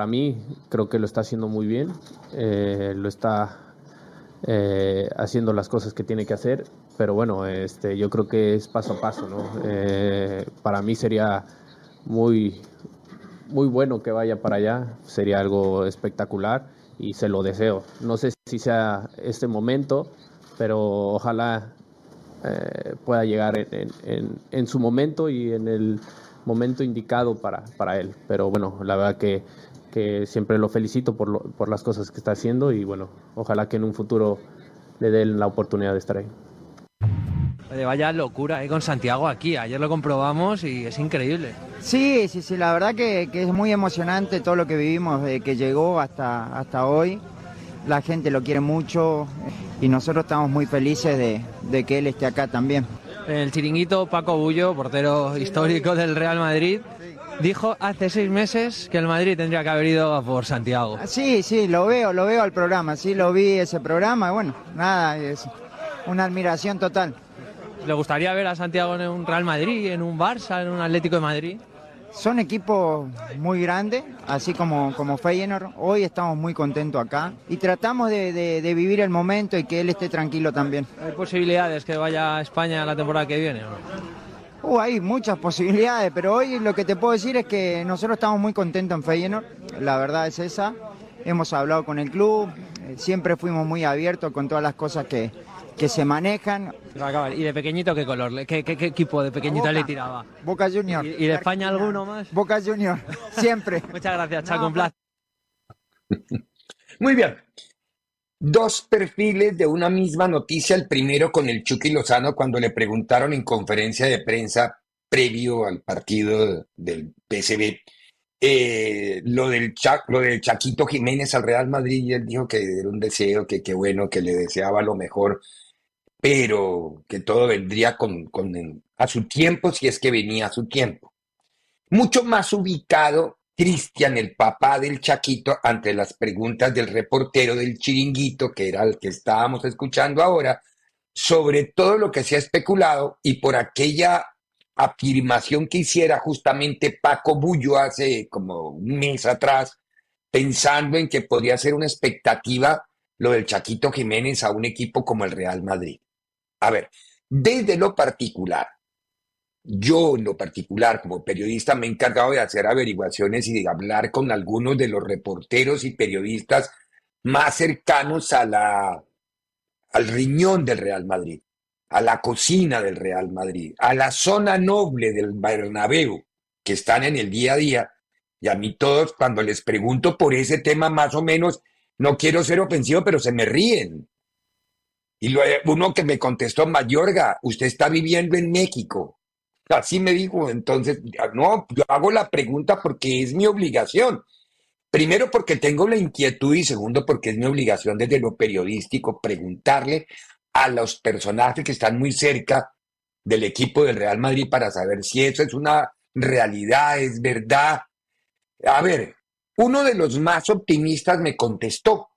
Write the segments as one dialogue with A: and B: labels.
A: para mí creo que lo está haciendo muy bien, eh, lo está eh, haciendo las cosas que tiene que hacer, pero bueno, este, yo creo que es paso a paso, ¿no? Eh, para mí sería muy, muy bueno que vaya para allá, sería algo espectacular y se lo deseo. No sé si sea este momento, pero ojalá pueda llegar en, su momento y en el momento indicado para, para él. Pero bueno, la verdad que que siempre lo felicito por, por las cosas que está haciendo y bueno, ojalá que en un futuro le den la oportunidad de estar ahí.
B: Vaya locura ¿eh? con Santiago aquí, ayer lo comprobamos y es increíble.
C: Sí, sí, sí, la verdad que, que es muy emocionante todo lo que vivimos desde que llegó hasta, hasta hoy. La gente lo quiere mucho y nosotros estamos muy felices de, de que él esté acá también.
B: El chiringuito Paco Bullo, portero histórico del Real Madrid, dijo hace seis meses que el Madrid tendría que haber ido por Santiago.
C: Sí, sí, lo veo, lo veo al programa, sí, lo vi ese programa, bueno, nada, es una admiración total.
B: ¿Le gustaría ver a Santiago en un Real Madrid, en un Barça, en un Atlético de Madrid?
C: Son equipos muy grandes, así como, como Feyenoord. Hoy estamos muy contentos acá y tratamos de, vivir el momento y que él esté tranquilo también.
B: ¿Hay posibilidades que vaya a España la temporada que viene? ¿o
C: Uh, hay muchas posibilidades, pero hoy lo que te puedo decir es que nosotros estamos muy contentos en Feyenoord, la verdad es esa. Hemos hablado con el club, eh, siempre fuimos muy abiertos con todas las cosas que, que se manejan.
B: ¿Y de pequeñito qué color? ¿Qué, qué, equipo de pequeñito le tiraba?
C: Boca Junior.
B: ¿Y, de España alguno más?
C: Boca Junior, siempre.
B: Muchas gracias, Chaco, un placer.
D: Muy bien dos perfiles de una misma noticia, el primero con el Chucky Lozano cuando le preguntaron en conferencia de prensa previo al partido del PSB eh, lo, del Chaquito Jiménez al Real Madrid y él dijo que era un deseo, que qué bueno, que le deseaba lo mejor, pero que todo vendría con, con, a su tiempo si es que venía a su tiempo. Mucho más ubicado Cristian, el papá del Chaquito, ante las preguntas del reportero del chiringuito, que era el que estábamos escuchando ahora, sobre todo lo que se ha especulado y por aquella afirmación que hiciera justamente Paco Bullo hace como un mes atrás, pensando en que podría ser una expectativa lo del Chaquito Jiménez a un equipo como el Real Madrid. A ver, desde lo particular, yo en lo particular, como periodista, me he encargado de hacer averiguaciones y de hablar con algunos de los reporteros y periodistas más cercanos a la, al riñón del Real Madrid, a la cocina del Real Madrid, a la zona noble del Bernabéu, que están en el día a día. Y a mí todos, cuando les pregunto por ese tema, más o menos, no quiero ser ofensivo, pero se me ríen. Y uno que me contestó, Mayorga, usted está viviendo en México. Así me dijo, entonces, no, yo hago la pregunta porque es mi obligación. Primero porque tengo la inquietud y segundo porque es mi obligación desde lo periodístico preguntarle a los personajes que están muy cerca del equipo del Real Madrid para saber si eso es una realidad, es verdad. A ver, uno de los más optimistas me contestó,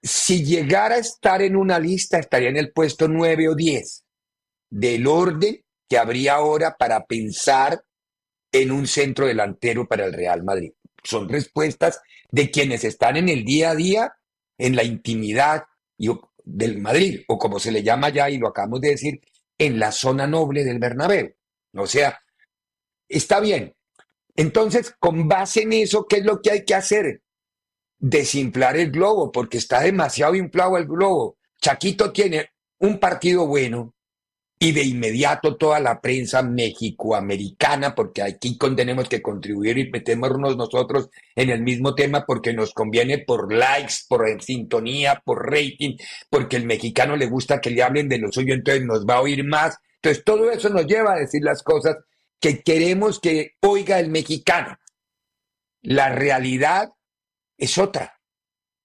D: si llegara a estar en una lista estaría en el puesto 9 o 10 del orden que habría ahora para pensar en un centro delantero para el Real Madrid. son respuestas de quienes están en el día a día, en la intimidad del Madrid, o como se le llama ya, y lo acabamos de decir, en la zona noble del Bernabéu. O sea, está bien. Entonces, con base en eso, ¿qué es lo que hay que hacer? Desinflar el globo, porque está demasiado inflado el globo. Chaquito tiene un partido bueno, y de inmediato toda la prensa mexicoamericana, porque aquí tenemos que contribuir y metémonos nosotros en el mismo tema porque nos conviene por likes, por sintonía, por rating, porque el mexicano le gusta que le hablen de lo suyo, entonces nos va a oír más. Entonces todo eso nos lleva a decir las cosas que queremos que oiga el mexicano. La realidad es otra.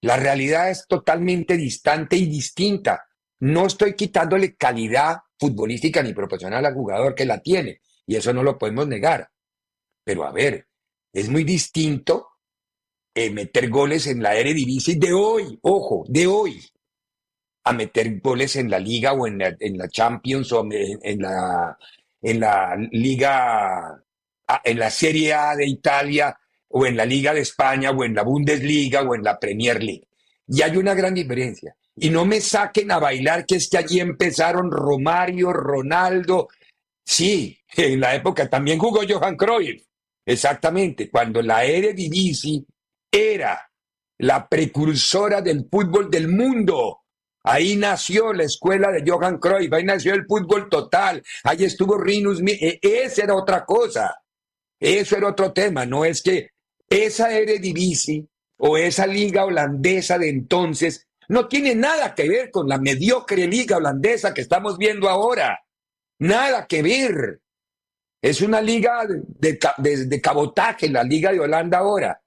D: La realidad es totalmente distante y distinta. No estoy quitándole calidad futbolística ni profesional al jugador que la tiene, y eso no lo podemos negar. Pero a ver, es muy distinto eh, meter goles en la Eredivisie de hoy, ojo, de hoy, a meter goles en la Liga o en la, en la Champions o en, la, en la Liga, ah, en la Serie A de Italia o en la Liga de España o en la Bundesliga o en la Premier League. Y hay una gran diferencia. Y no me saquen a bailar que es que allí empezaron Romario, Ronaldo. Sí, en la época también jugó Johan Cruyff. Exactamente, cuando la Eredivisie era la precursora del fútbol del mundo. Ahí nació la escuela de Johan Cruyff, ahí nació el fútbol total, ahí estuvo Rinus, e, esa era otra cosa, eso era otro tema, no es que esa Eredivisie o esa liga holandesa de entonces no tiene nada que ver con la mediocre liga holandesa que estamos viendo ahora. Nada que ver. Es una liga de, cabotaje, la liga de Holanda ahora.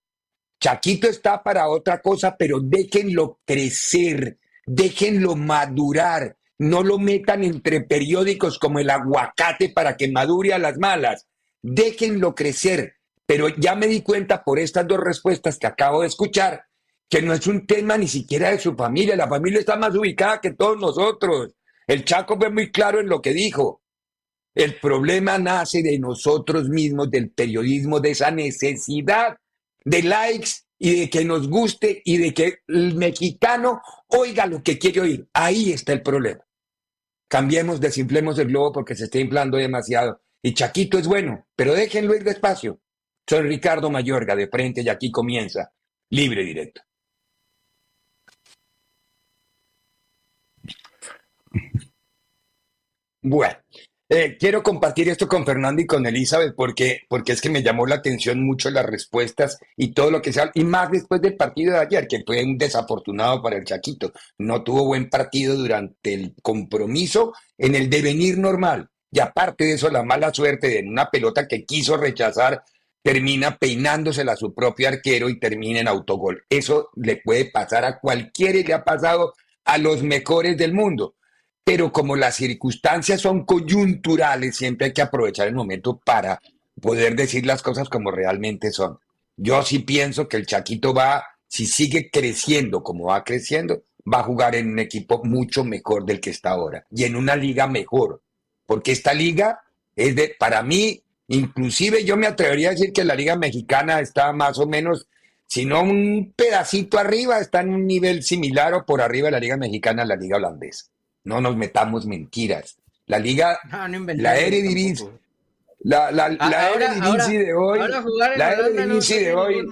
D: Chaquito está para otra cosa, pero déjenlo crecer, déjenlo madurar. No lo metan entre periódicos como el aguacate para que madure a las malas. Déjenlo crecer. Pero ya me di cuenta por estas dos respuestas que acabo de escuchar que no es un tema ni siquiera de su familia, la familia está más ubicada que todos nosotros. El Chaco fue muy claro en lo que dijo. El problema nace de nosotros mismos, del periodismo, de esa necesidad de likes y de que nos guste y de que el mexicano oiga lo que quiere oír. Ahí está el problema. Cambiemos, desinflemos el globo porque se está inflando demasiado. Y Chaquito es bueno, pero déjenlo ir despacio. Soy Ricardo Mayorga de frente y aquí comienza Libre Directo. Bueno, eh, quiero compartir esto con Fernando y con Elizabeth porque, porque es que me llamó la atención mucho las respuestas y todo lo que se y más después del partido de ayer, que fue un desafortunado para el Chaquito. No tuvo buen partido durante el compromiso en el devenir normal. Y aparte de eso, la mala suerte de una pelota que quiso rechazar termina peinándosela a su propio arquero y termina en autogol. Eso le puede pasar a cualquiera y le ha pasado a los mejores del mundo pero como las circunstancias son coyunturales, siempre hay que aprovechar el momento para poder decir las cosas como realmente son. Yo sí pienso que el Chaquito va, si sigue creciendo como va creciendo, va a jugar en un equipo mucho mejor del que está ahora y en una liga mejor, porque esta liga es de, para mí, inclusive yo me atrevería a decir que la liga mexicana está más o menos, si no un pedacito arriba, está en un nivel similar o por arriba de la liga mexicana la liga holandesa. No nos metamos mentiras. La liga, la Eredivisie, la, la, la Eredivisie de hoy, la Eredivisie de hoy,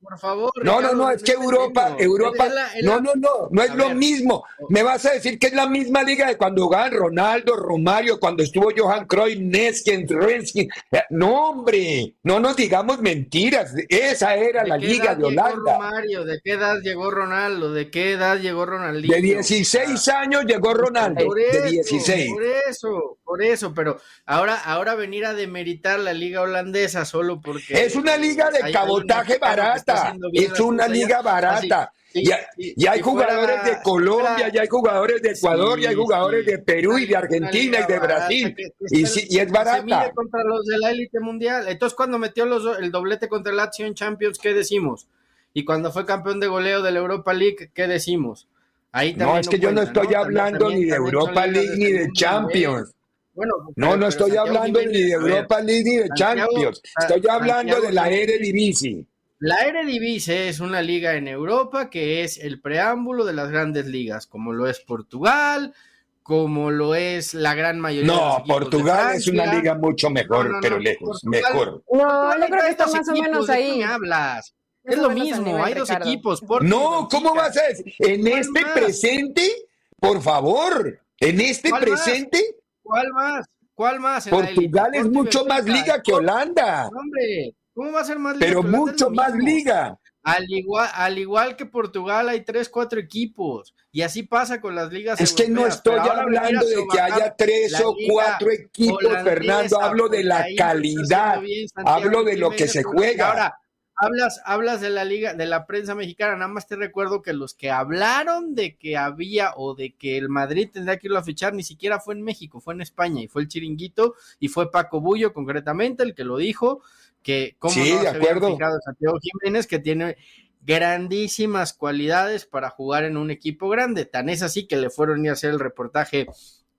D: por favor. No, no, no, es que Europa, Europa, no, no, no, no es lo mismo. Me vas a decir que es la misma liga de cuando jugaban Ronaldo, Romario, cuando estuvo Johan Cruyff, Nesken, Renskin. No, hombre, no nos digamos mentiras. Esa era la liga de Holanda.
E: Romario? ¿De qué edad llegó Ronaldo? ¿De qué edad llegó Ronaldinho?
D: De 16 años llegó Ronaldo. de 16.
E: Por eso, por eso, pero ahora, ahora venir a demeritar la liga holandesa solo porque...
D: Es una liga de cabotaje barata es una liga barata. Y, hay jugadores de Colombia, ya hay jugadores de Ecuador, y hay jugadores de Perú y de Argentina y de Brasil. y, es barata.
E: contra los de la élite mundial. Entonces, cuando metió el doblete contra el Lazio Champions, ¿qué decimos? Y cuando fue campeón de goleo de la Europa League, ¿qué decimos?
D: Ahí no, es que yo no estoy hablando ni de Europa League ni de Champions. Bueno, no, no estoy hablando ni de Europa League ni de Champions. Estoy hablando de la Eredivisie.
E: La Eredivisie es una liga en Europa que es el preámbulo de las grandes ligas, como lo es Portugal, como lo es la gran mayoría.
D: No, Portugal es una liga mucho mejor, pero lejos, mejor.
F: No, yo creo que está más o menos ahí.
E: Me hablas? Es lo mismo, hay dos equipos.
D: no, ¿cómo vas a decir? En este presente, por favor, en este presente.
E: ¿Cuál más? ¿Cuál más?
D: Portugal es mucho más liga que Holanda.
E: Hombre, ¿cómo va a ser más liga?
D: Pero mucho más liga.
E: Al igual, al igual que Portugal hay tres, cuatro equipos. Y así pasa con las ligas.
D: Es que no estoy hablando de que haya tres o cuatro equipos, Fernando. Hablo de la calidad. Hablo de lo que se juega.
E: Ahora, hablas, hablas de la liga, de la prensa mexicana, nada más te recuerdo que los que hablaron de que había o de que el Madrid tendría que irlo a fichar, ni siquiera fue en México, fue en España, y fue el chiringuito, y fue Paco Bullo concretamente el que lo dijo, que como
D: sí, de acuerdo.
E: Santiago Jiménez, que tiene grandísimas cualidades para jugar en un equipo grande. Tan es así que le fueron a hacer el reportaje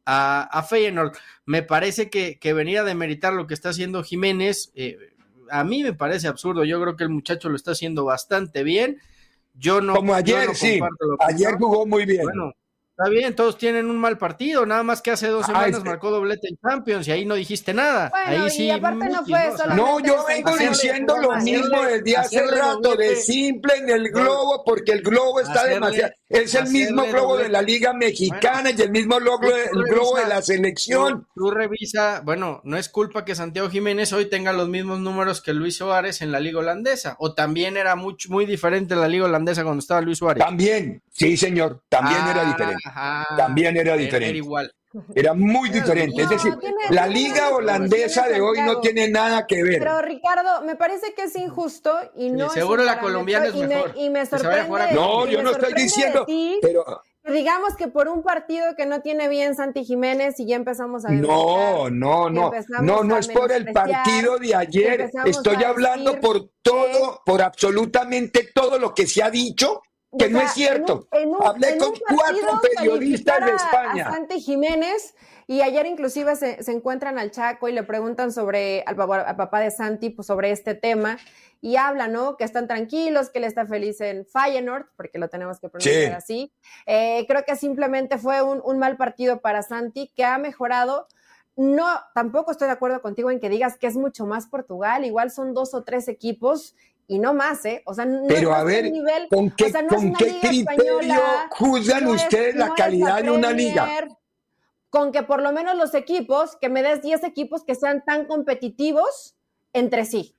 E: a, a Feyenoord. Me parece que, que venir a demeritar lo que está haciendo Jiménez, eh, a mí me parece absurdo. Yo creo que el muchacho lo está haciendo bastante bien. Yo no.
D: Como ayer, sí. Ayer jugó muy bien.
E: Bueno, Está bien, todos tienen un mal partido, nada más que hace dos semanas marcó doblete en Champions y ahí no dijiste nada. ahí sí.
F: aparte no fue
D: No, yo vengo diciendo lo mismo desde hace rato, de simple en el globo, porque el globo está demasiado. Es el mismo globo de la Liga Mexicana y el mismo globo, el globo de la selección.
E: Tú, revisa, bueno, no es culpa que Santiago Jiménez hoy tenga los mismos números que Luis Suárez en la Liga Holandesa, o también era muy, muy diferente la Liga Holandesa cuando estaba Luis Suárez.
D: También, sí, señor, también era ah, diferente también era diferente. Era, igual. Era muy diferente. es decir, la liga holandesa de hoy no tiene nada que ver.
F: Pero Ricardo, me parece que es injusto y no.
E: seguro la colombiana es mejor.
F: y me sorprende.
D: No, yo no estoy diciendo. pero
F: digamos que por un partido que no tiene bien Santi Jiménez y ya empezamos a
D: No, no, no. No, no es por el partido de ayer. Estoy hablando por todo, por absolutamente todo lo que se ha dicho que no es cierto. Hablé con cuatro periodistas de España.
F: A Santi Jiménez y ayer inclusive se, encuentran al Chaco y le preguntan sobre al, papá de Santi pues, sobre este tema y habla, ¿no? Que están tranquilos, que él está feliz en Feyenoord, porque lo tenemos que pronunciar así. Eh, creo que simplemente fue un, un mal partido para Santi que ha mejorado. No, tampoco estoy de acuerdo contigo en que digas que es mucho más Portugal. Igual son dos o tres equipos y no más, ¿eh? O sea, no,
D: Pero a ver, nivel, ¿con qué, ¿con qué criterio juzgan ustedes la calidad de una liga?
F: Con que por lo menos los equipos, que me des 10 equipos que sean tan competitivos entre sí.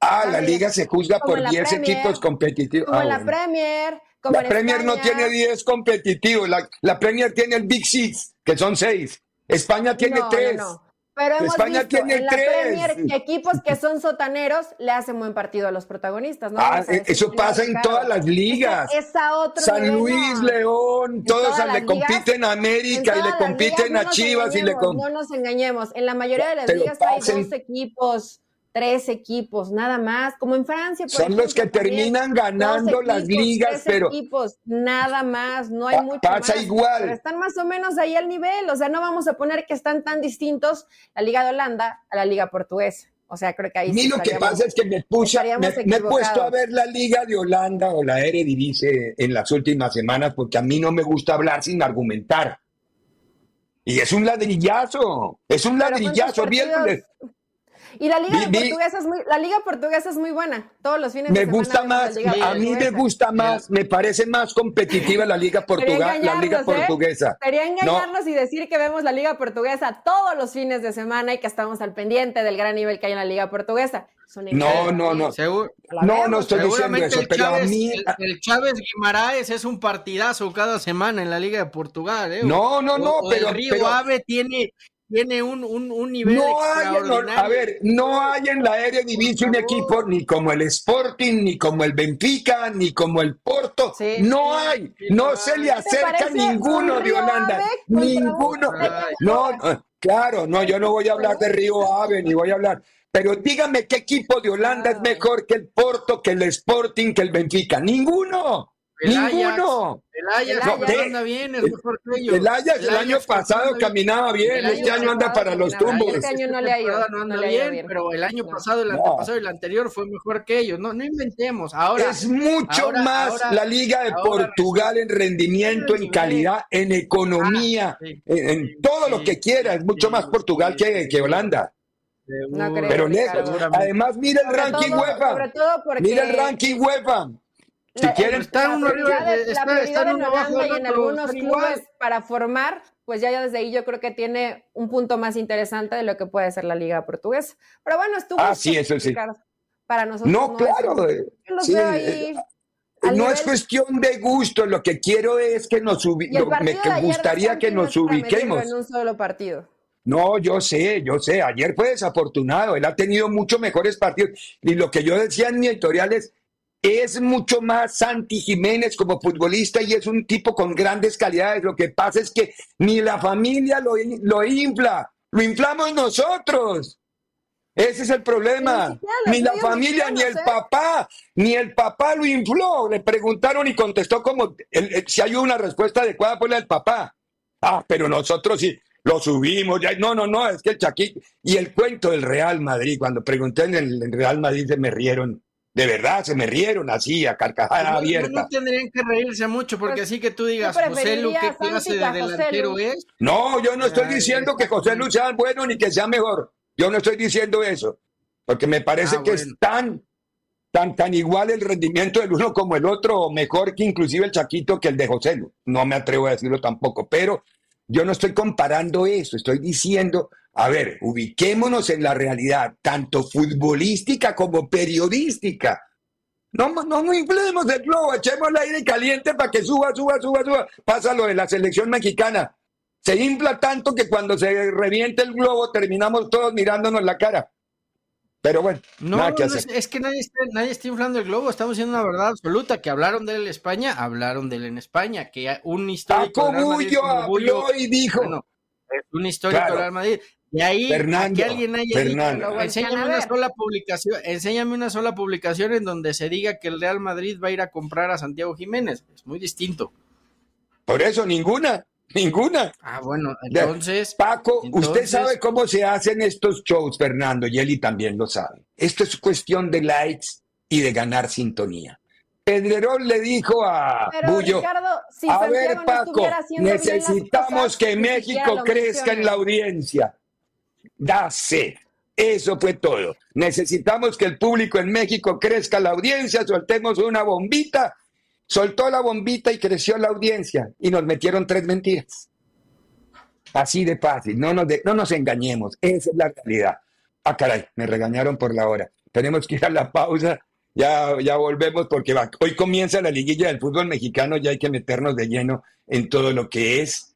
D: Ah, la liga se juzga por 10 equipos competitivos.
F: Como
D: ah,
F: la Premier. Como
D: la Premier no tiene 10 competitivos. La, la, Premier tiene el Big Six, que son 6. España tiene 3.
F: Pero hemos España visto tiene en la Premier que equipos que son sotaneros le hacen buen partido a los protagonistas. ¿no?
D: Ah, eso pasa en todas las ligas. San Luis, León, todos le compiten a América y le compiten a Chivas y le
F: No nos engañemos, en la mayoría de las ligas hay dos equipos tres equipos, nada más, como en Francia. Por
D: Son los que terminan ganando las ligas, pero.
F: equipos, nada más, no hay mucho.
D: Pasa igual.
F: Pero están más o menos ahí al nivel, o sea, no vamos a poner que están tan distintos la Liga de Holanda a la Liga Portuguesa. O sea, creo que ahí.
D: A lo que pasa es que me, puse, me, me, he puesto a ver la Liga de Holanda o la Eredivisie en las últimas semanas porque a mí no me gusta hablar sin argumentar. Y es un ladrillazo, es un ladrillazo.
F: Y la liga portuguesa es muy, la liga portuguesa es muy buena. Todos los fines
D: me
F: de semana.
D: Gusta más, a mí me gusta más, me parece más competitiva la liga portuguesa, la liga ¿eh? portuguesa.
F: Sería engañarnos y decir que vemos la liga portuguesa todos los fines de semana y que estamos al pendiente del gran nivel que hay en la liga portuguesa.
D: No, no, no. no, no estoy diciendo eso, pero a mí...
E: El, Chávez Guimaraes es un partidazo cada semana en la Liga de Portugal, ¿eh?
D: No, no, no, pero...
E: El Río Ave tiene, tiene un, un, un nivel no extraordinario.
D: Hay, a ver, no hay en la Eredivisie un equipo ni como el Sporting, ni como el Benfica, ni como el Porto. no hay, no se le acerca ninguno de Holanda. Ninguno. No, claro, no, yo no voy a hablar de Río Ave, ni voy a hablar. Pero dígame qué equipo de Holanda es mejor que el Porto, que el Sporting, que el Benfica. Ninguno.
E: El Ajax,
D: Ninguno.
E: el Ajax
F: El
E: no, anda bien, es mejor que ellos.
D: El Ajax el año pasado caminaba bien, este
E: año
D: anda para los tumbos.
F: Este año no le ha ido,
E: no anda
F: no le ha ido
E: bien,
F: bien.
E: pero el año
F: No.
E: pasado, el antepasado y el anterior fue mejor que ellos. No, no inventemos. Ahora,
D: Es mucho
E: ahora-
D: más
E: ahora-
D: la Liga de Portugal en rendimiento, en calidad, en economía,
E: Ah, sí.
D: en, en todo lo que quiera. Es mucho
E: Sí,
D: más Portugal
E: sí,
D: que, que Holanda.
F: No creo,
D: Pero.
E: Seguramente.
D: Además, mira el
F: Sobre
D: ranking
F: todo-
D: UEFA.
F: Sobre todo porque
D: Mira el ranking UEFA. Si
F: la-
D: quieren,
E: Está
F: la
E: uno arriba, está- están uno abajo
F: y en algunos
E: están
F: clubes
E: igual.
F: para formar, pues ya desde ahí yo creo que tiene un punto más interesante de lo que puede ser la liga portuguesa. Pero bueno, estuvo
D: Ah, sí, eso sí.
F: Para nosotros
D: no, claro. eh,
F: yo los
D: sí,
F: veo
D: eh,
F: ahí
D: No
F: nivel-
D: es cuestión de gusto, lo que quiero es que nos ubi-
F: y el
D: lo- me que gustaría que
F: no
D: nos ubiquemos.
F: en un solo partido.
D: No, yo sé, yo sé. Ayer fue desafortunado. Él ha tenido mucho mejores partidos. Y lo que yo decía en mi editorial es, es mucho más Santi Jiménez como futbolista y es un tipo con grandes calidades. Lo que pasa es que ni la familia lo, lo infla, lo inflamos nosotros. Ese es el problema.
F: Ni
D: la familia, ni el papá, ni el papá lo infló. Le preguntaron y contestó como el- el- si hay una respuesta adecuada fue la del papá. Ah, pero nosotros sí lo subimos. Ya. No, no, no, es que el Chaquito. Y el cuento del Real Madrid, cuando pregunté en el Real Madrid se me rieron. De verdad, se me rieron así, a carcajada
E: No, no,
D: abierta.
E: no tendrían que reírse mucho, porque
F: Pues,
E: así que tú digas, José Lu, ¿qué clase
F: que
E: de delantero
F: Lu.
E: es?
D: No, yo no estoy
E: Ay,
D: diciendo que José Luis sea bueno ni que sea mejor. Yo no estoy diciendo eso. Porque me parece
E: Ah,
D: que
E: bueno.
D: es tan, tan, tan igual el rendimiento del uno como el otro, o mejor que inclusive el Chaquito que el de José Lu. No me atrevo a decirlo tampoco, pero yo no estoy comparando eso. Estoy diciendo, a ver, ubiquémonos en la realidad, tanto futbolística como periodística. No, no inflemos del globo, echemos el aire caliente para que suba, suba, suba, suba. Pasa lo de la selección mexicana. Se infla tanto que cuando se reviente el globo terminamos todos mirándonos la cara. Pero bueno,
E: No,
D: nada que
E: no,
D: hacer.
E: es, que nadie está, nadie está inflando el globo, estamos diciendo una verdad absoluta, que hablaron de él en España, hablaron de él en España, que un histórico
D: Paco Bullo habló y dijo,
E: bueno, un histórico
D: Claro.
E: del Real Madrid, de ahí
D: Fernando,
E: que alguien haya
D: Fernando.
E: dicho, enséñame
F: a
E: una sola publicación, enséñame una sola publicación en donde se diga que el Real Madrid va a ir a comprar a Santiago Jiménez, es muy distinto.
D: por eso ninguna, ninguna.
E: Ah, bueno, entonces,
D: Paco, usted sabe cómo se hacen estos shows, Fernando, y Eli también lo sabe. Esto es cuestión de likes y de ganar sintonía. Pedrerol le dijo a
F: Pero
D: Bullo,
F: Ricardo, si
D: a
F: Santiago
D: ver,
F: no
D: Paco, necesitamos
F: cosas,
D: que México crezca en la audiencia. Da sed. Eso fue todo. Necesitamos que el público en México crezca la audiencia, soltemos una bombita. Soltó la bombita y creció la audiencia y nos metieron tres mentiras. Así de fácil, no nos, de- no nos engañemos, esa es la realidad. Ah, caray, me regañaron por la hora. Tenemos que ir a la pausa, ya, ya volvemos porque va- hoy comienza la liguilla del fútbol mexicano, ya hay que meternos de lleno en todo lo que es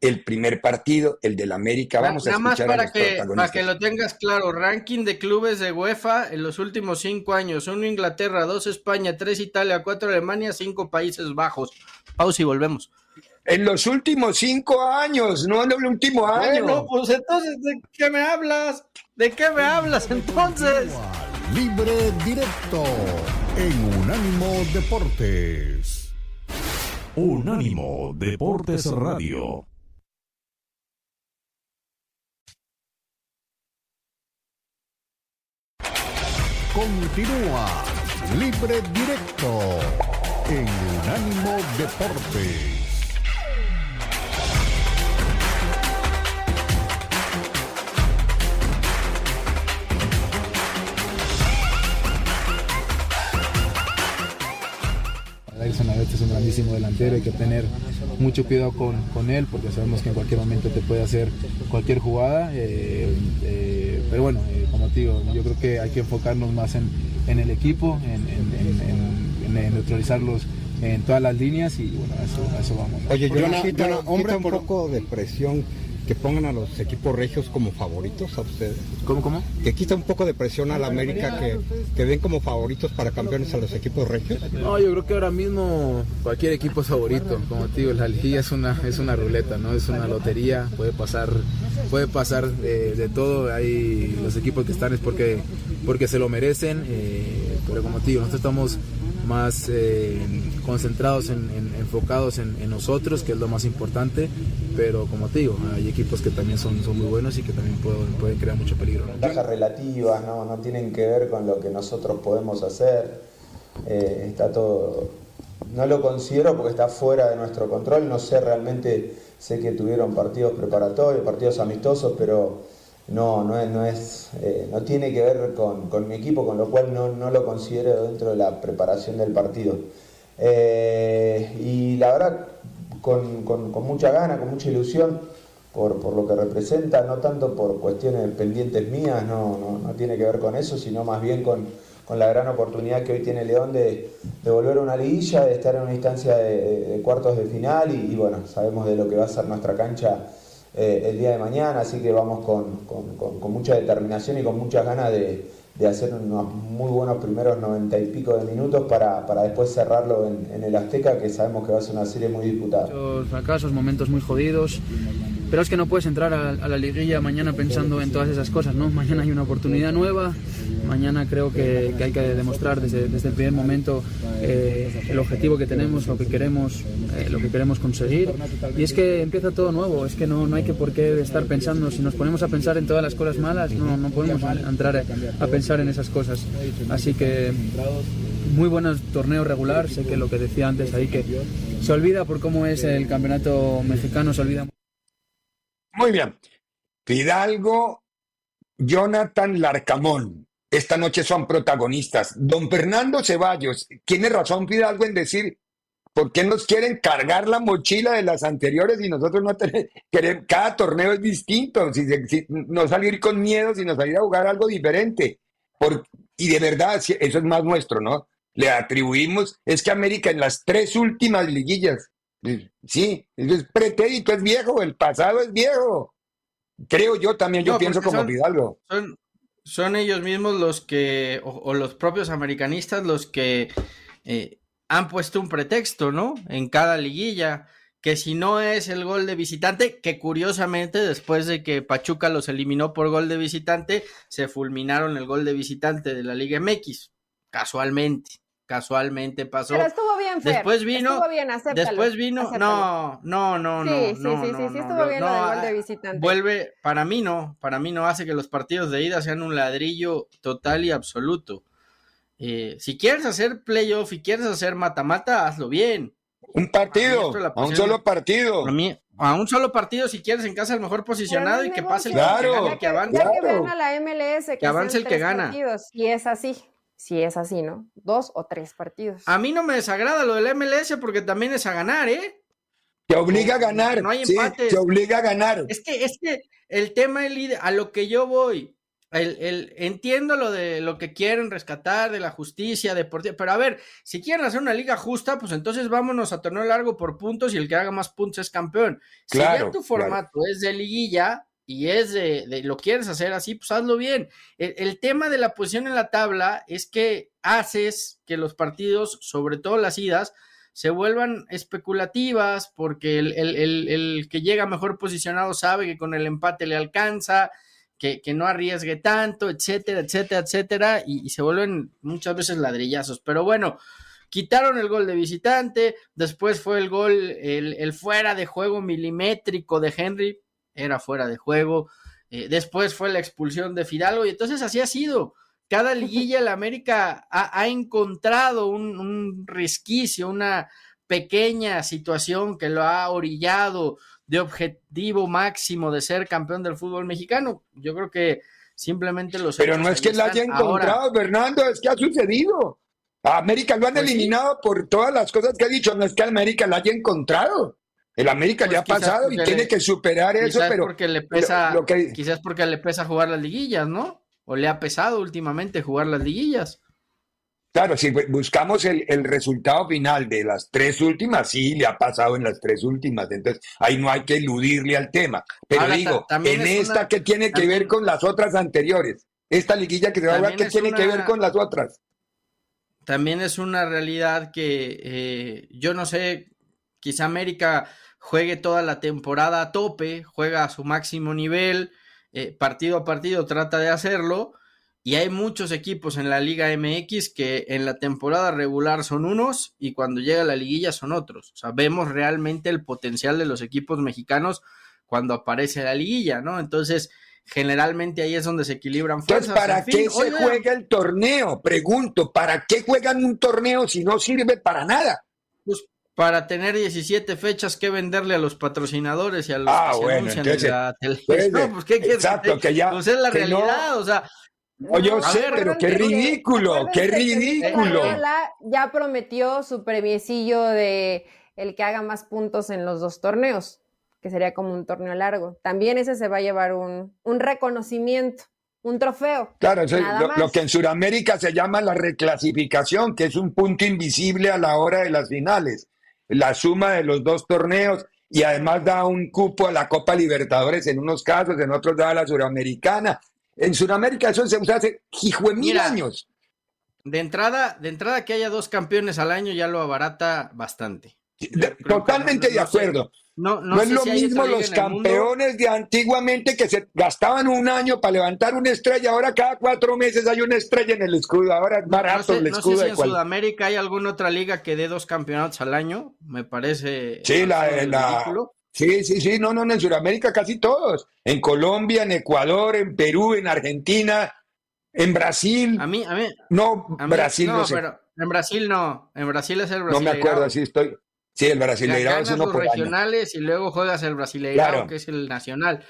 D: el primer partido, el del América. Vamos a
E: Nada más
D: escuchar a
E: para
D: los
E: que, para que lo tengas claro, ranking de clubes de UEFA en los últimos cinco años, uno Inglaterra, dos España, tres Italia, cuatro Alemania, cinco Países Bajos. Pausa y volvemos.
D: En los últimos cinco años, no en el último año.
E: Bueno, pues entonces, ¿de qué me hablas? ¿De qué me hablas entonces?
G: Libre directo en Unánimo Deportes.
H: Unánimo Deportes Radio.
G: Continúa Libre Directo en Unánimo Deportes.
I: Edson Avet es un grandísimo delantero, hay que tener mucho cuidado con, con él porque sabemos que en cualquier momento te puede hacer cualquier jugada. eh, eh, pero bueno, eh, como te digo, yo creo que hay que enfocarnos más en, en el equipo, en, en- en- en- en neutralizarlos en todas las líneas y bueno, a eso, a eso vamos.
J: Oye,
K: Jonah,
J: Jonah, quita,
K: Jonah, hombre
J: quita un
K: por-
J: poco de presión que pongan a los equipos regios como favoritos a ustedes.
I: ¿Cómo, cómo?
J: Que quita un poco de presión a la América que, que ven como favoritos para campeones a los equipos regios.
I: No, yo creo que ahora mismo cualquier equipo es favorito. Como te digo, la liguilla es una, es una ruleta, ¿no? Es una lotería, puede pasar, puede pasar de, de todo. Hay los equipos que están es porque, porque se lo merecen. eh, pero como te digo, nosotros estamos más eh, concentrados, en, enfocados en, nosotros, que es lo más importante, pero como te digo, hay equipos que también son, son muy buenos y que también pueden, pueden crear mucho peligro.
K: Ventajas relativas, ¿no? no tienen que ver con lo que nosotros podemos hacer, eh, está todo, no lo considero porque está fuera de nuestro control, no sé realmente, sé que tuvieron partidos preparatorios, partidos amistosos, pero no, no, es, no, es, eh, no tiene que ver con, con, mi equipo, con lo cual no, no, lo considero dentro de la preparación del partido. Eh, y la verdad, con, con, mucha gana, con mucha ilusión por, por, lo que representa, no tanto por cuestiones pendientes mías, no, no, no tiene que ver con eso, sino más bien con, con la gran oportunidad que hoy tiene León de, de, volver a una liguilla, de estar en una instancia de, cuartos de final y bueno, sabemos de lo que va a ser nuestra cancha eh, el día de mañana, así que vamos con, con, con, mucha determinación y con muchas ganas de, de, hacer unos muy buenos primeros noventa y pico de minutos para, para después cerrarlo en, en, el Azteca, que sabemos que va a ser una serie muy disputada.
L: Muchos fracasos, momentos muy jodidos, pero es que no puedes entrar a, a la liguilla mañana pensando en todas esas cosas, ¿no? Mañana hay una oportunidad nueva, mañana creo que, que hay que demostrar desde, desde, el primer momento eh, el objetivo que tenemos, lo que queremos, eh, lo que queremos conseguir. Y es que empieza todo nuevo, es que no, no hay que por qué estar pensando, si nos ponemos a pensar en todas las cosas malas, no, no podemos entrar a pensar en esas cosas. Así que muy buen torneo regular, sé que lo que decía antes ahí, que se olvida por cómo es el campeonato mexicano, se olvida.
D: Muy bien. Fidalgo, Jonathan Larcamón, esta noche son protagonistas. Don Fernando Ceballos, tiene razón Fidalgo en decir, ¿por qué nos quieren cargar la mochila de las anteriores y nosotros no tenemos, cada torneo es distinto, si, no salir con miedo, sino salir a jugar algo diferente? Por, y de verdad, eso es más nuestro, ¿no? Le atribuimos, es que América en las tres últimas liguillas, sí, es pretérito, es viejo, el pasado es viejo. Creo yo también, yo no, pienso como
E: son,
D: Fidalgo.
E: Son, son ellos mismos los que, o, o los propios americanistas, los que eh, han puesto un pretexto, ¿no? En cada liguilla, que si no es el gol de visitante, que curiosamente después de que Pachuca los eliminó por gol de visitante, se fulminaron el gol de visitante de la Liga MX, casualmente. Casualmente pasó.
F: Pero estuvo bien, Fer.
E: Después vino.
F: Estuvo bien, acéptalo,
E: después vino.
F: acéptalo.
E: No, no, no, no.
F: Sí, sí,
E: no,
F: sí,
E: no,
F: sí, sí,
E: no,
F: estuvo
E: no,
F: bien gol de
E: ah,
F: visitante.
E: Vuelve, para mí no, para mí no hace que los partidos de ida sean un ladrillo total y absoluto. Eh, si quieres hacer playoff y quieres hacer mata-mata, hazlo bien.
D: Un partido, a un solo partido.
E: A, mí, a un solo partido, si quieres, en casa el mejor posicionado y que pase el
D: Claro,
E: que, que avance.
F: Ya que vean a la MLS, que,
E: Que avance el que gana.
F: partidos, Y es así, si es así, ¿no? Dos o tres partidos.
E: A mí no me desagrada lo del MLS porque también es a ganar, ¿eh?
D: Te obliga a ganar.
E: No hay
D: sí,
E: empates.
D: te obliga a ganar.
E: Es que, es que el tema, el, a lo que yo voy, el, el, entiendo lo de lo que quieren rescatar de la justicia deportiva, pero a ver, si quieren hacer una liga justa, pues entonces vámonos a torneo largo por puntos y el que haga más puntos es campeón. Si
D: Claro,
E: ya tu formato es de liguilla y es de, lo quieres hacer así, pues hazlo bien. El, tema de la posición en la tabla es que haces que los partidos, sobre todo las idas, se vuelvan especulativas porque el, el, el, el, que llega mejor posicionado sabe que con el empate le alcanza, que, que no arriesgue tanto, etcétera, etcétera, etcétera, y, y, se vuelven muchas veces ladrillazos. Pero bueno, quitaron el gol de visitante, después fue el gol, el, el fuera de juego milimétrico de Henry, era fuera de juego, eh, después fue la expulsión de Fidalgo, y entonces así ha sido cada liguilla el América ha, ha encontrado un, un, resquicio, una pequeña situación que lo ha orillado de objetivo máximo de ser campeón del fútbol mexicano. Yo creo que simplemente los.
D: Pero no es que la haya encontrado, Ahora, Fernando, es que ha sucedido. A América lo han pues eliminado sí. por todas las cosas que ha dicho, no es que América la haya encontrado. El América pues ya ha pasado y tiene que superar eso, pero.
E: Porque le pesa, lo, lo que... Quizás porque le pesa jugar las liguillas, ¿no? o le ha pesado últimamente jugar las liguillas.
D: Claro, si buscamos el, el, resultado final de las tres últimas, sí, le ha pasado en las tres últimas, entonces ahí no hay que eludirle al tema. Pero Ahora, digo, en esta una, que tiene que ver con las otras anteriores, esta liguilla que se va a jugar, ¿qué tiene una, que ver con las otras?
E: También es una realidad que eh, yo no sé, quizá América juegue toda la temporada a tope, juega a su máximo nivel, eh, partido a partido trata de hacerlo y hay muchos equipos en la Liga MX que en la temporada regular son unos y cuando llega la liguilla son otros. O sea, vemos realmente el potencial de los equipos mexicanos cuando aparece la liguilla, ¿no? Entonces, generalmente ahí es donde se equilibran fuerzas.
D: Entonces, ¿para
E: En fin,
D: qué se juega el torneo? Pregunto, ¿para qué juegan un torneo si no sirve para nada?
E: Pues para tener 17 fechas que venderle a los patrocinadores y a los
D: Ah,
E: que se
D: bueno,
E: anuncian
D: entonces,
E: en la televisión.
D: pues,
E: pues, ¿qué quieres
D: exacto,
E: te-
D: que ya-
E: Pues es la
D: no-
E: realidad, o sea.
D: No, yo sé,
E: ver,
D: pero qué ridículo, qué ridículo.
F: Arriola ya prometió su premiecillo de el que haga más puntos en los dos torneos, que sería como un torneo largo. También ese se va a llevar un, un reconocimiento, un trofeo.
D: Claro, eso lo, lo que en Sudamérica se llama la reclasificación, que es un punto invisible a la hora de las finales. La suma de los dos torneos y además da un cupo a la Copa Libertadores en unos casos, en otros da a la Suramericana. En Sudamérica eso se usa hace mil años.
E: De entrada, de entrada que haya dos campeones al año ya lo abarata bastante.
D: De- totalmente
E: no-
D: de
E: sé. No, no
D: No, es lo
E: si
D: mismo los campeones de antiguamente que se gastaban un año para levantar una estrella, ahora cada cuatro meses hay una estrella en el escudo, ahora es
E: No
D: barato
E: sé,
D: el
E: no sé
D: escudo
E: si en
D: cual-
E: Sudamérica hay alguna otra liga que dé dos campeonatos al año. Me parece.
D: Sí, la,
E: y
D: la- sí, sí, sí, no, no, no, en Sudamérica casi todos. En Colombia, en Ecuador, en Perú, en Argentina, en Brasil.
E: A mí, a mí.
D: No,
E: a mí-
D: Brasil no, sé.
E: pero en Brasil no. En Brasil es el
D: No
E: Brasil.
D: me acuerdo si estoy. Sí, el Brasileirao es uno
E: los
D: por año.
E: regionales y luego juegas el Brasileirao,
D: Claro.
E: que es el nacional.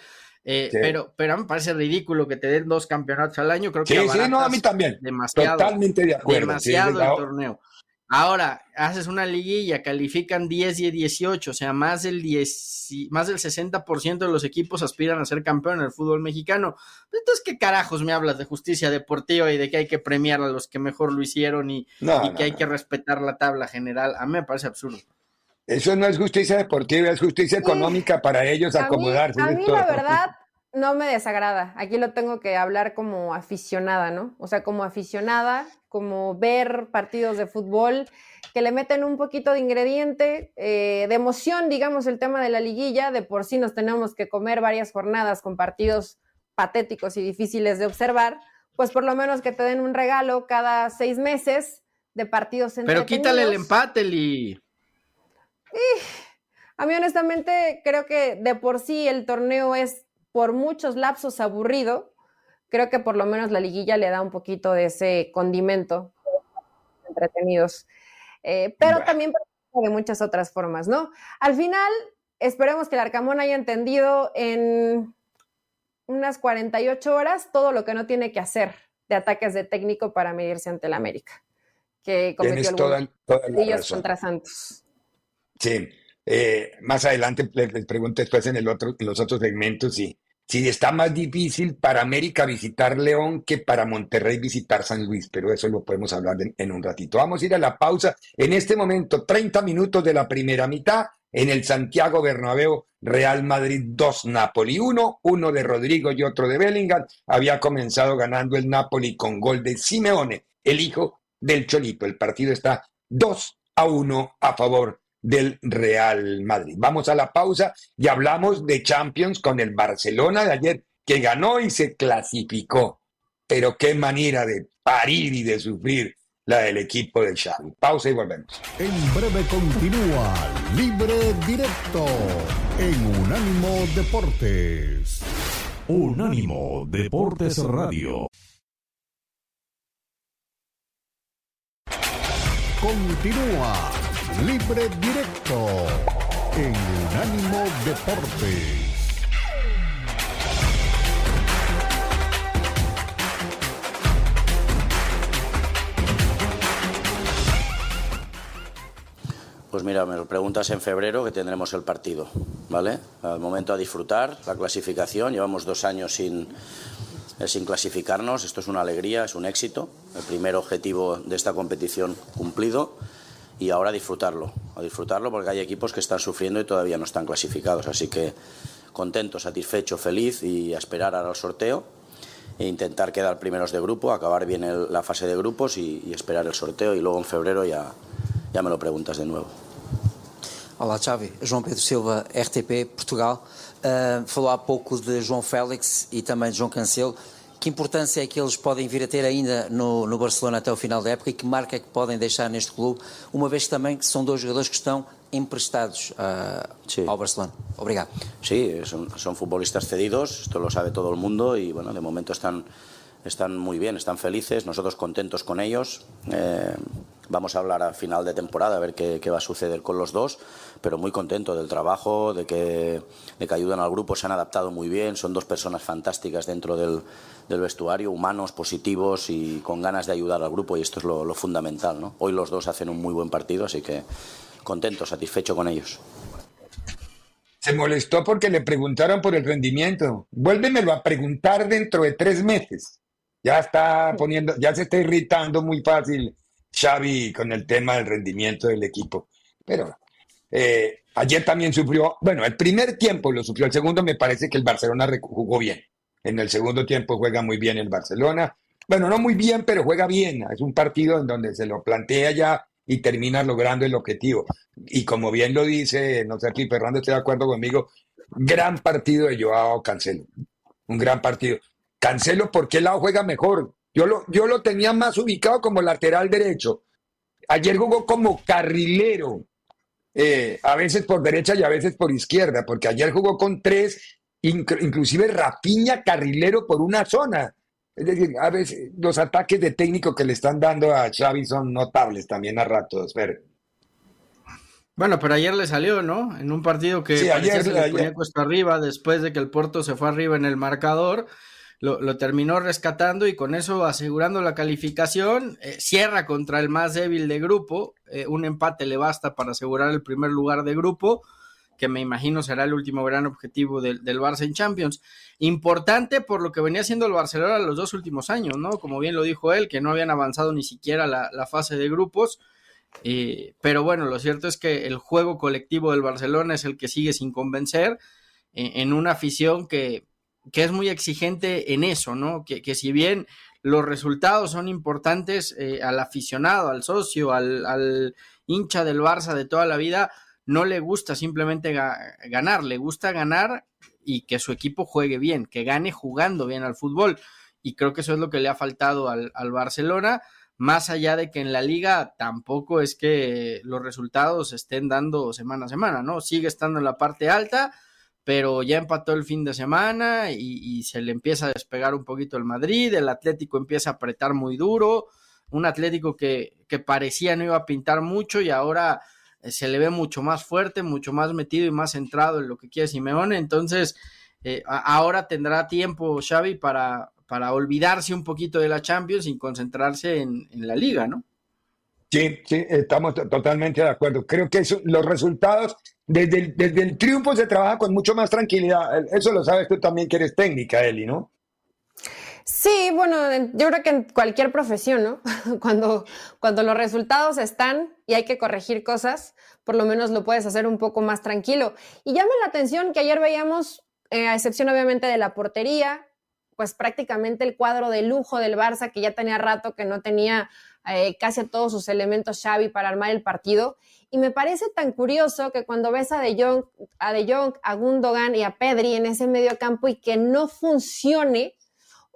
E: Eh,
D: Sí.
E: pero, pero a mí me parece ridículo que te den dos campeonatos al año. Creo que
D: Sí, sí, no, a mí también.
E: Demasiado.
D: Totalmente de acuerdo.
E: demasiado el torneo. Ahora, haces una liguilla, califican 10 y 18, o sea, más del 10, y- más del 60% de los equipos aspiran a ser campeón en el fútbol mexicano. Entonces, ¿qué carajos me hablas de justicia deportiva y de que hay que premiar a los que mejor lo hicieron y,
D: No,
E: y
D: no,
E: que hay
D: no.
E: que respetar la tabla general? A mí me parece absurdo.
D: Eso no es justicia deportiva, es justicia económica para ellos
F: A mí,
D: acomodarse.
F: a mí
D: todo.
F: la verdad no me desagrada. Aquí lo tengo que hablar como aficionada, ¿no? O sea, como aficionada, como ver partidos de fútbol que le meten un poquito de ingrediente, eh, de emoción, digamos, el tema de la liguilla. De por sí nos tenemos que comer varias jornadas con partidos patéticos y difíciles de observar, pues por lo menos que te den un regalo cada seis meses de partidos
E: Pero quítale el empate,
F: A mí honestamente creo que de por sí el torneo es por muchos lapsos aburrido. Creo que por lo menos la liguilla le da un poquito de ese condimento entretenidos. Eh, pero también de muchas otras formas, ¿no? Al final, esperemos que el Arcamón haya entendido en unas 48 horas todo lo que no tiene que hacer de ataques de técnico para medirse ante el América, que cometió algunos
D: toda,
F: contra Santos.
D: Sí, eh, más adelante les, les pregunto después en, el otro, en los otros segmentos si, si está más difícil para América visitar León que para Monterrey visitar San Luis, pero eso lo podemos hablar en, un ratito. Vamos a ir a la pausa. En este momento, 30 minutos de la primera mitad en el Santiago Bernabéu, Real Madrid 2, Napoli 1, uno de Rodrigo y otro de Bellingham. Había comenzado ganando el Napoli con gol de Simeone, el hijo del Cholito. El partido está 2 a 1 a favor del Real Madrid. Vamos a la pausa y hablamos de Champions con el Barcelona de ayer, que ganó y se clasificó. Pero qué manera de parir y de sufrir la del equipo del Xavi. Pausa y volvemos.
G: En breve continúa Libre Directo en Unánimo Deportes.
H: Unánimo Deportes Radio.
G: Continúa Libre Directo en Unánimo Deportes.
M: Pues mira, me lo preguntas en febrero que tendremos el partido, ¿vale? Al momento a disfrutar la clasificación, llevamos dos años sin, eh, sin clasificarnos, esto es una alegría, es un éxito, el primer objetivo de esta competición cumplido y ahora a disfrutarlo, a disfrutarlo porque hay equipos que están sufriendo y todavía no están clasificados, así que contento, satisfecho, feliz y a esperar ahora el sorteo e intentar quedar primeros de grupo, acabar bien el- la fase de grupos y, y esperar el sorteo y luego en febrero ya, ya me lo preguntas de nuevo.
N: Olá, Xavi. João Pedro Silva, RTP Portugal. Uh, falou há pouco de João Félix e também de João Cancelo, que importância é que eles podem vir a ter ainda no, no Barcelona até o final da época e que marca é que podem deixar neste clube, uma vez também que são dois jogadores que estão emprestados uh, sí. ao Barcelona. Obrigado.
M: Sí, son, son futbolistas cedidos, esto lo sabe todo el mundo y bueno, de momento están están muy bien, están felices, nosotros contentos con ellos. Eh, vamos a hablar a final de temporada a ver qué, va a suceder con los dos, pero muy contento del trabajo, de que, de que ayudan al grupo, se han adaptado muy bien, son dos personas fantásticas dentro del, del vestuario, humanos, positivos y con ganas de ayudar al grupo y esto es lo, lo fundamental. ¿no? Hoy los dos hacen un muy buen partido, así que contento, satisfecho con ellos.
D: Se molestó porque le preguntaron por el rendimiento. Vuélvemelo a preguntar dentro de tres meses. Ya está poniendo, ya se está irritando muy fácil Xavi con el tema del rendimiento del equipo. Pero eh, ayer también sufrió, bueno, el primer tiempo lo sufrió, el segundo me parece que el Barcelona jugó bien. En el segundo tiempo juega muy bien el Barcelona. Bueno, no muy bien, pero juega bien. Es un partido en donde se lo plantea ya y termina logrando el objetivo. Y como bien lo dice, no sé si Fernando está de acuerdo conmigo, gran partido de Joao Cancelo. Un gran partido. Cancelo, ¿por qué lado juega mejor? Yo lo, yo lo tenía más ubicado como lateral derecho. Ayer jugó como carrilero, eh, a veces por derecha y a veces por izquierda, porque ayer jugó con tres, inclusive Rapiña carrilero por una zona. Es decir, a veces los ataques de técnico que le están dando a Xavi son notables también a ratos, ver.
E: Bueno, pero ayer le salió, ¿no? En un partido que
D: sí, ayer,
E: se le ponía cuesta arriba después de que el Porto se fue arriba en el marcador. Lo, terminó rescatando y con eso asegurando la calificación. Eh, cierra contra el más débil de grupo. Eh, un empate le basta para asegurar el primer lugar de grupo que me imagino será el último gran objetivo del, del, Barça en Champions. Importante por lo que venía haciendo el Barcelona los dos últimos años, ¿no? Como bien lo dijo él, que no habían avanzado ni siquiera la, la fase de grupos. Eh, pero bueno, lo cierto es que el juego colectivo del Barcelona es el que sigue sin convencer en una afición que, que, es muy exigente en eso, ¿no? Que, que si bien los resultados son importantes eh, al aficionado, al socio, al, hincha del Barça de toda la vida, no le gusta simplemente ga ganar, le gusta ganar y que su equipo juegue bien, que gane jugando bien al fútbol. Y creo que eso es lo que le ha faltado al, al, Barcelona, más allá de que en la liga tampoco es que los resultados estén dando semana a semana, ¿no? Sigue estando en la parte alta, pero ya empató el fin de semana y, se le empieza a despegar un poquito el Madrid, el Atlético empieza a apretar muy duro, un Atlético que, que parecía no iba a pintar mucho y ahora se le ve mucho más fuerte, mucho más metido y más centrado en lo que quiere Simeone. Entonces, eh, ahora tendrá tiempo Xavi para, para olvidarse un poquito de la Champions y concentrarse en, en la liga, ¿no?
D: Sí, sí, estamos totalmente de acuerdo. Creo que eso, los resultados, desde el, desde el triunfo se trabaja con mucho más tranquilidad. Eso lo sabes tú también que eres técnica, Eli, ¿no?
F: Sí, bueno, yo creo que en cualquier profesión, ¿no? Cuando, cuando los resultados están y hay que corregir cosas, por lo menos lo puedes hacer un poco más tranquilo. Y llama la atención que ayer veíamos, eh, a excepción obviamente de la portería, pues prácticamente el cuadro de lujo del Barça, que ya tenía rato que no tenía eh, casi todos sus elementos Xavi para armar el partido. Y me parece tan curioso que cuando ves a De Jong, a, de Jong, a Gundogan y a Pedri en ese medio campo y que no funcione,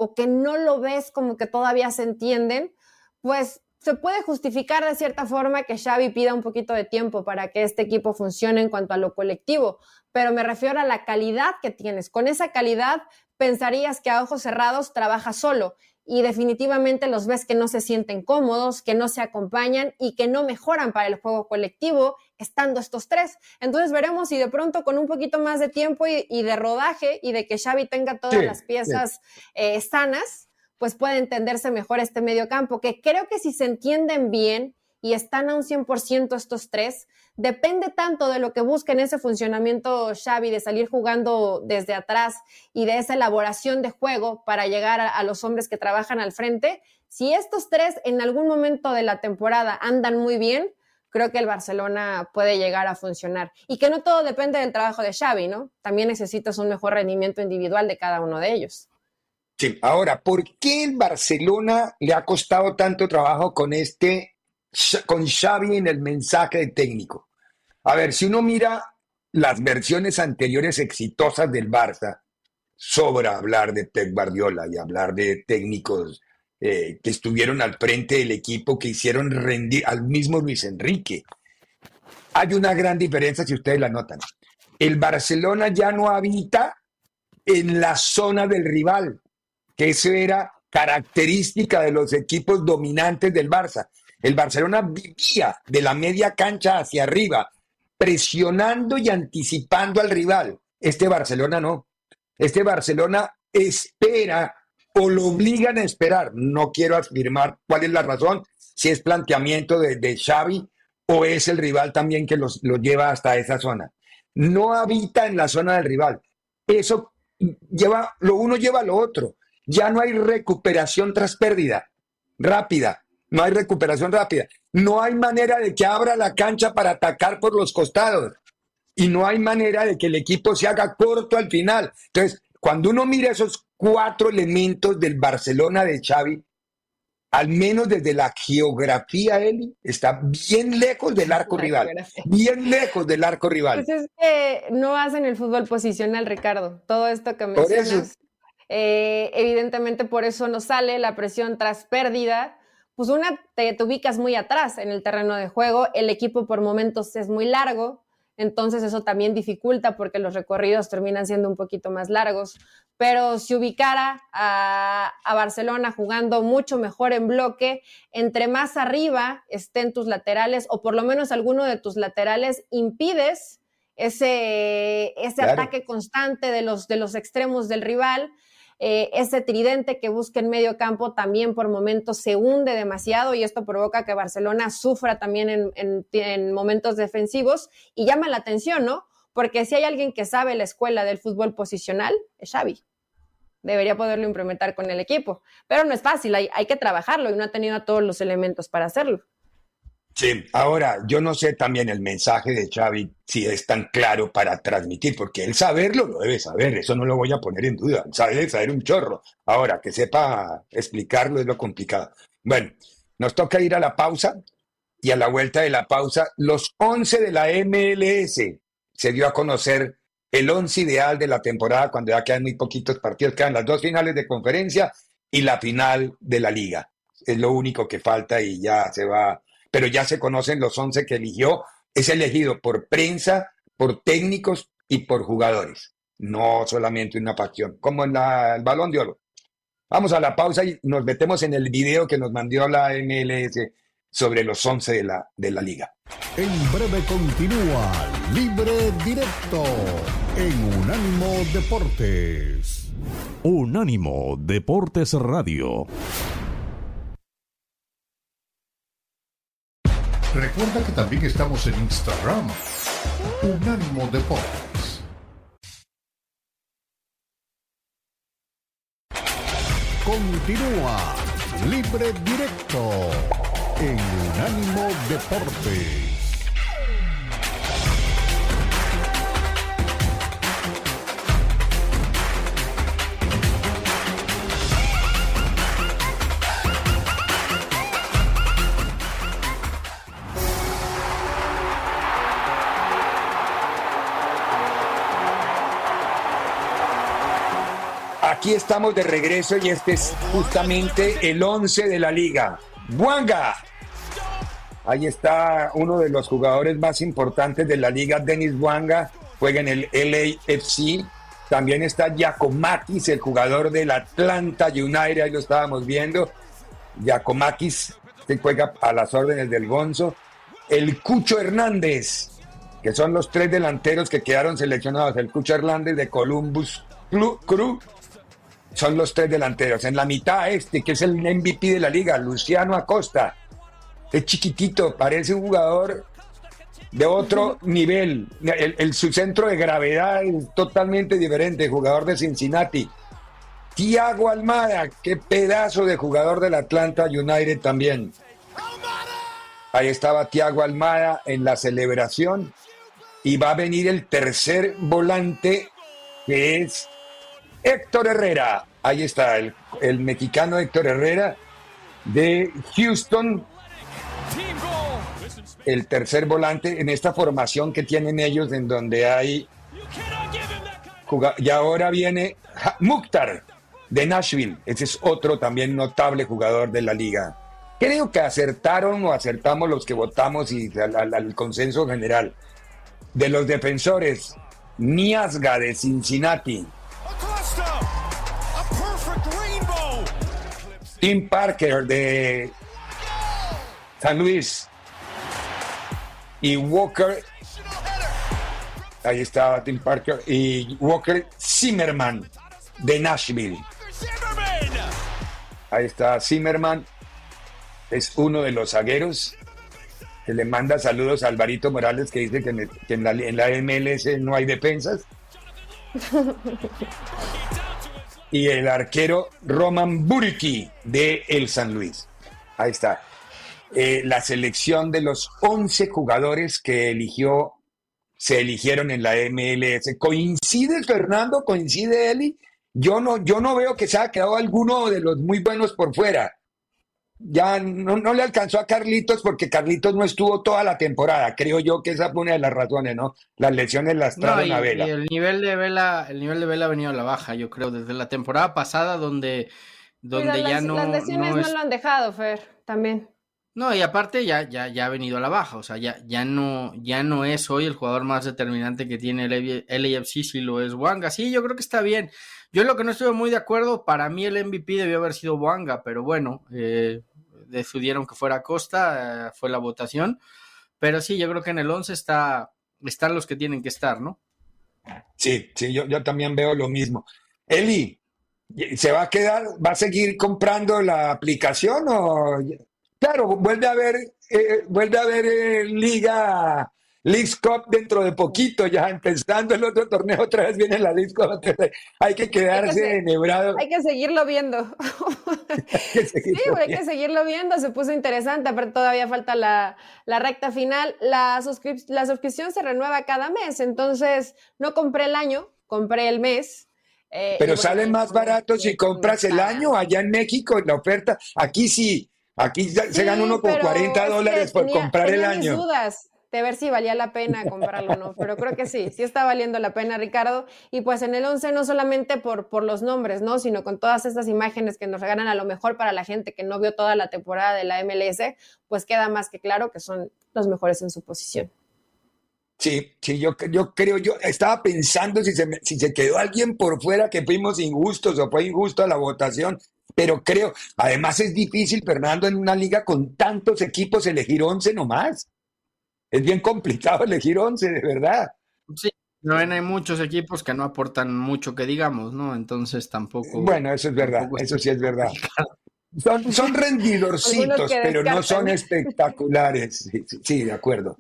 F: o que no lo ves como que todavía se entienden, pues se puede justificar de cierta forma que Xavi pida un poquito de tiempo para que este equipo funcione en cuanto a lo colectivo, pero me refiero a la calidad que tienes. Con esa calidad pensarías que a ojos cerrados trabaja solo y definitivamente los ves que no se sienten cómodos, que no se acompañan y que no mejoran para el juego colectivo estando estos tres. Entonces veremos si de pronto con un poquito más de tiempo y, y de rodaje y de que Xavi tenga todas sí, las piezas sí. eh, sanas, pues puede entenderse mejor este medio campo, que creo que si se entienden bien y están a un 100% estos tres, depende tanto de lo que busquen ese funcionamiento Xavi, de salir jugando desde atrás y de esa elaboración de juego para llegar a, a, los hombres que trabajan al frente. Si estos tres en algún momento de la temporada andan muy bien, creo que el Barcelona puede llegar a funcionar. Y que no todo depende del trabajo de Xavi, ¿no? También necesitas un mejor rendimiento individual de cada uno de ellos.
D: Sí, ahora, ¿por qué el Barcelona le ha costado tanto trabajo con este con Xavi en el mensaje técnico. A ver, si uno mira las versiones anteriores exitosas del Barça, sobra hablar de Pep Guardiola y hablar de técnicos eh, que estuvieron al frente del equipo, que hicieron rendir al mismo Luis Enrique. Hay una gran diferencia si ustedes la notan. El Barcelona ya no habita en la zona del rival, que eso era característica de los equipos dominantes del Barça. El Barcelona vivía de la media cancha hacia arriba, presionando y anticipando al rival. Este Barcelona no. Este Barcelona espera o lo obligan a esperar. No quiero afirmar cuál es la razón, si es planteamiento de, Xavi o es el rival también que los, los lleva hasta esa zona. No habita en la zona del rival. Eso lleva, lo uno lleva a lo otro. Ya no hay recuperación tras pérdida rápida. No hay recuperación rápida. No hay manera de que abra la cancha para atacar por los costados. Y no hay manera de que el equipo se haga corto al final. Entonces, cuando uno mira esos cuatro elementos del Barcelona de Xavi, al menos desde la geografía, Eli, está bien lejos del arco rival. Bien lejos del arco rival.
F: Pues es que no hacen el fútbol posicional, Ricardo. Todo esto que mencionas. Eh, evidentemente por eso no sale la presión tras pérdida. Pues una, te, te ubicas muy atrás en el terreno de juego, el equipo por momentos es muy largo, entonces eso también dificulta porque los recorridos terminan siendo un poquito más largos. Pero si ubicara a, a, Barcelona jugando mucho mejor en bloque, entre más arriba estén tus laterales o por lo menos alguno de tus laterales impides ese, ese claro. ataque constante de los, de los extremos del rival eh, ese tridente que busca en medio campo también por momentos se hunde demasiado y esto provoca que Barcelona sufra también en, en, en momentos defensivos y llama la atención, ¿no? Porque si hay alguien que sabe la escuela del fútbol posicional, es Xavi. Debería poderlo implementar con el equipo, pero no es fácil, hay, hay que trabajarlo y no ha tenido todos los elementos para hacerlo.
D: Sí, ahora yo no sé también el mensaje de Xavi si es tan claro para transmitir, porque él saberlo lo debe saber, eso no lo voy a poner en duda, sabe saber un chorro. Ahora, que sepa explicarlo es lo complicado. Bueno, nos toca ir a la pausa y a la vuelta de la pausa, los 11 de la MLS se dio a conocer el 11 ideal de la temporada cuando ya quedan muy poquitos partidos, quedan las dos finales de conferencia y la final de la liga. Es lo único que falta y ya se va pero ya se conocen los 11 que eligió. Es elegido por prensa, por técnicos y por jugadores, no solamente una pasión, como en la, el balón de oro. Vamos a la pausa y nos metemos en el video que nos mandó la MLS sobre los 11 de la, de la liga.
G: En breve continúa Libre Directo en Unánimo Deportes.
H: Unánimo Deportes Radio.
G: Recuerda que también estamos en Instagram. Unánimo Deportes. Continúa Libre Directo en Unánimo Deportes.
D: Aquí estamos de regreso y este es justamente el 11 de la liga. Buanga. Ahí está uno de los jugadores más importantes de la liga, Denis Buanga, juega en el LAFC. También está Giacomakis, el jugador del Atlanta United, ahí lo estábamos viendo. Giacomakis, que juega a las órdenes del Gonzo. El Cucho Hernández, que son los tres delanteros que quedaron seleccionados. El Cucho Hernández de Columbus Crew son los tres delanteros. En la mitad este, que es el MVP de la liga, Luciano Acosta. Es chiquitito, parece un jugador de otro nivel. El, el, su centro de gravedad es totalmente diferente, jugador de Cincinnati. Tiago Almada, qué pedazo de jugador del Atlanta United también. Ahí estaba Tiago Almada en la celebración y va a venir el tercer volante que es Héctor Herrera. Ahí está el, mexicano Héctor Herrera de Houston. El tercer volante en esta formación que tienen ellos en donde hay y ahora viene Mukhtar de Nashville. Ese es otro también notable jugador de la liga. Creo que acertaron o acertamos los que votamos y al, consenso general. De los defensores, Niasga de Cincinnati. Tim Parker de San Luis. Y Walker. Ahí está Tim Parker. Y Walker Zimmerman de Nashville. Ahí está Zimmerman. Es uno de los zagueros que le manda saludos a Alvarito Morales que dice que, en, la, en la MLS no hay defensas. y el arquero Roman Buriki de el San Luis. Ahí está. Eh, la selección de los 11 jugadores que eligió, se eligieron en la MLS. ¿Coincide Fernando? ¿Coincide Eli? Yo no, yo no veo que se haya quedado alguno de los muy buenos por fuera. Ya no, no, le alcanzó a Carlitos porque Carlitos no estuvo toda la temporada. Creo yo que esa fue una de las razones, ¿no? Las lesiones las traen a Vela.
E: Y el nivel de Vela, el nivel de Vela ha venido a la baja, yo creo, desde la temporada pasada donde, donde ya no.
F: Las lesiones no, lo han dejado, Fer, también.
E: No, y aparte ya, ya, ya ha venido a la baja, o sea, ya, ya, no, ya no es hoy el jugador más determinante que tiene el LAFC, si lo es Wanga. Sí, yo creo que está bien. Yo lo que no estoy muy de acuerdo, para mí el MVP debió haber sido Wanga, pero bueno, eh, decidieron que fuera Costa, eh, fue la votación. Pero sí, yo creo que en el 11 está, están los que tienen que estar, ¿no?
D: Sí, sí, yo, yo también veo lo mismo. Eli, ¿se va a quedar, va a seguir comprando la aplicación o...? Claro, vuelve a ver, eh, vuelve a ver eh, Liga League Cup dentro de poquito, ya empezando el otro torneo, otra vez viene la League Cup, hay que quedarse enhebrado.
F: Hay que seguirlo viendo. sí, hay que seguirlo viendo, se puso interesante, pero todavía falta la, recta final. La, la suscripción se renueva cada mes, entonces no compré el año, compré el mes.
D: Eh, pero salen más baratos si compras el año allá en México, en la oferta. Aquí sí, aquí se gana uno con 40 dólares por comprar el año.
F: dudas de ver si valía la pena comprarlo o no, pero creo que sí, sí está valiendo la pena, Ricardo. Y pues en el 11 no solamente por, por los nombres, ¿no? Sino con todas estas imágenes que nos regalan a lo mejor para la gente que no vio toda la temporada de la MLS, pues queda más que claro que son los mejores en su posición.
D: Sí, sí, yo, yo creo, yo estaba pensando si se, si se quedó alguien por fuera que fuimos injustos o fue injusto la votación, pero creo, además es difícil, Fernando, en una liga con tantos equipos elegir 11 nomás es bien complicado elegir 11, de verdad.
E: Sí, no hay muchos equipos que no aportan mucho que digamos, ¿no? Entonces tampoco.
D: Bueno, eso es verdad, eso sí es verdad. Son, son rendidorcitos, pero no son espectaculares. Sí, sí, de acuerdo.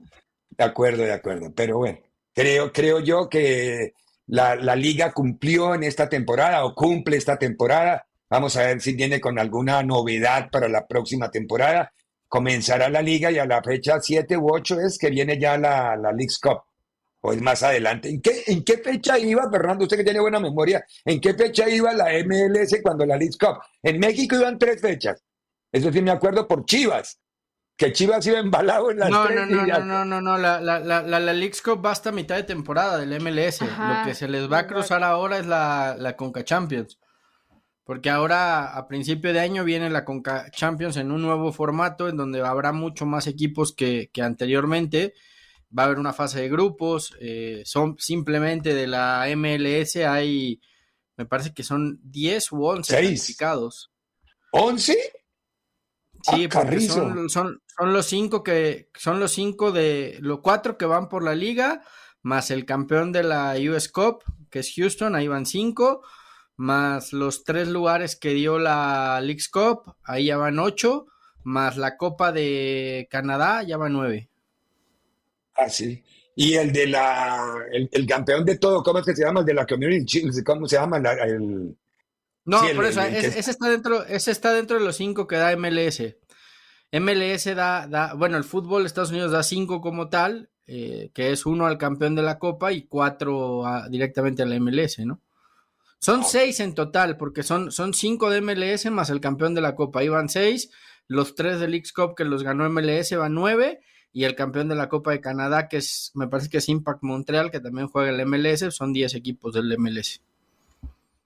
D: De acuerdo, de acuerdo. Pero bueno, creo, creo yo que la, la liga cumplió en esta temporada o cumple esta temporada. Vamos a ver si viene con alguna novedad para la próxima temporada comenzará la liga y a la fecha 7 u 8 es que viene ya la, la League's Cup. O es más adelante. ¿En qué, ¿En qué fecha iba, Fernando? Usted que tiene buena memoria, ¿en qué fecha iba la MLS cuando la League's Cup? En México iban tres fechas. Eso sí me acuerdo por Chivas. Que Chivas iba embalado en las
E: no,
D: tres.
E: No, no, no, no, no, no, la, la, la, la, League's Cup va hasta mitad de temporada del MLS. Lo que se les va a cruzar ahora es la, la Conca Champions. Porque ahora a principio de año viene la Conca Champions en un nuevo formato en donde habrá mucho más equipos que, anteriormente. Va a haber una fase de grupos. Eh, son simplemente de la MLS hay, me parece que son 10 u 11 clasificados.
D: ¿11?
E: Sí, ah, porque son, son, los cinco que son los cinco de los cuatro que van por la liga, más el campeón de la US Cup, que es Houston, ahí van cinco más los tres lugares que dio la Leagues Cup, ahí ya van ocho, más la Copa de Canadá, ya van nueve.
D: Ah, sí. Y el de la, el, campeón de todo, ¿cómo es que se llama? El de la Community ¿cómo se llama? el...
E: No, por eso, ese, está dentro, ese está dentro de los cinco que da MLS. MLS da, da bueno, el fútbol de Estados Unidos da cinco como tal, eh, que es uno al campeón de la Copa y cuatro directamente a la MLS, ¿no? Son seis en total, porque son, son cinco de MLS más el campeón de la Copa. Ahí van seis. Los tres del X Cup que los ganó MLS van nueve. y el campeón de la Copa de Canadá, que es, me parece que es Impact Montreal, que también juega el MLS, son 10 equipos del MLS.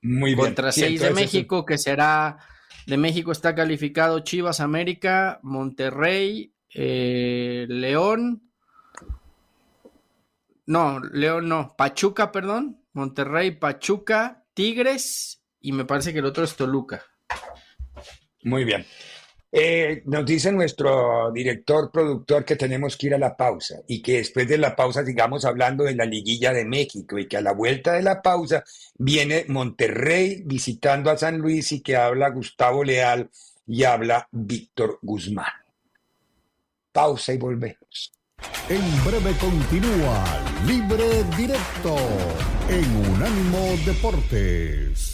D: Muy bien.
E: Contra 6 de México, que será, de México está calificado Chivas América, Monterrey, eh, León, no, León no, Pachuca, perdón, Monterrey, Pachuca, Tigres y me parece que el otro es Toluca.
D: Muy bien. Eh, nos dice nuestro director, productor, que tenemos que ir a la pausa y que después de la pausa sigamos hablando de la liguilla de México y que a la vuelta de la pausa viene Monterrey visitando a San Luis y que habla Gustavo Leal y habla Víctor Guzmán. Pausa y volvemos.
G: En breve continúa Libre Directo en Unánimo Deportes.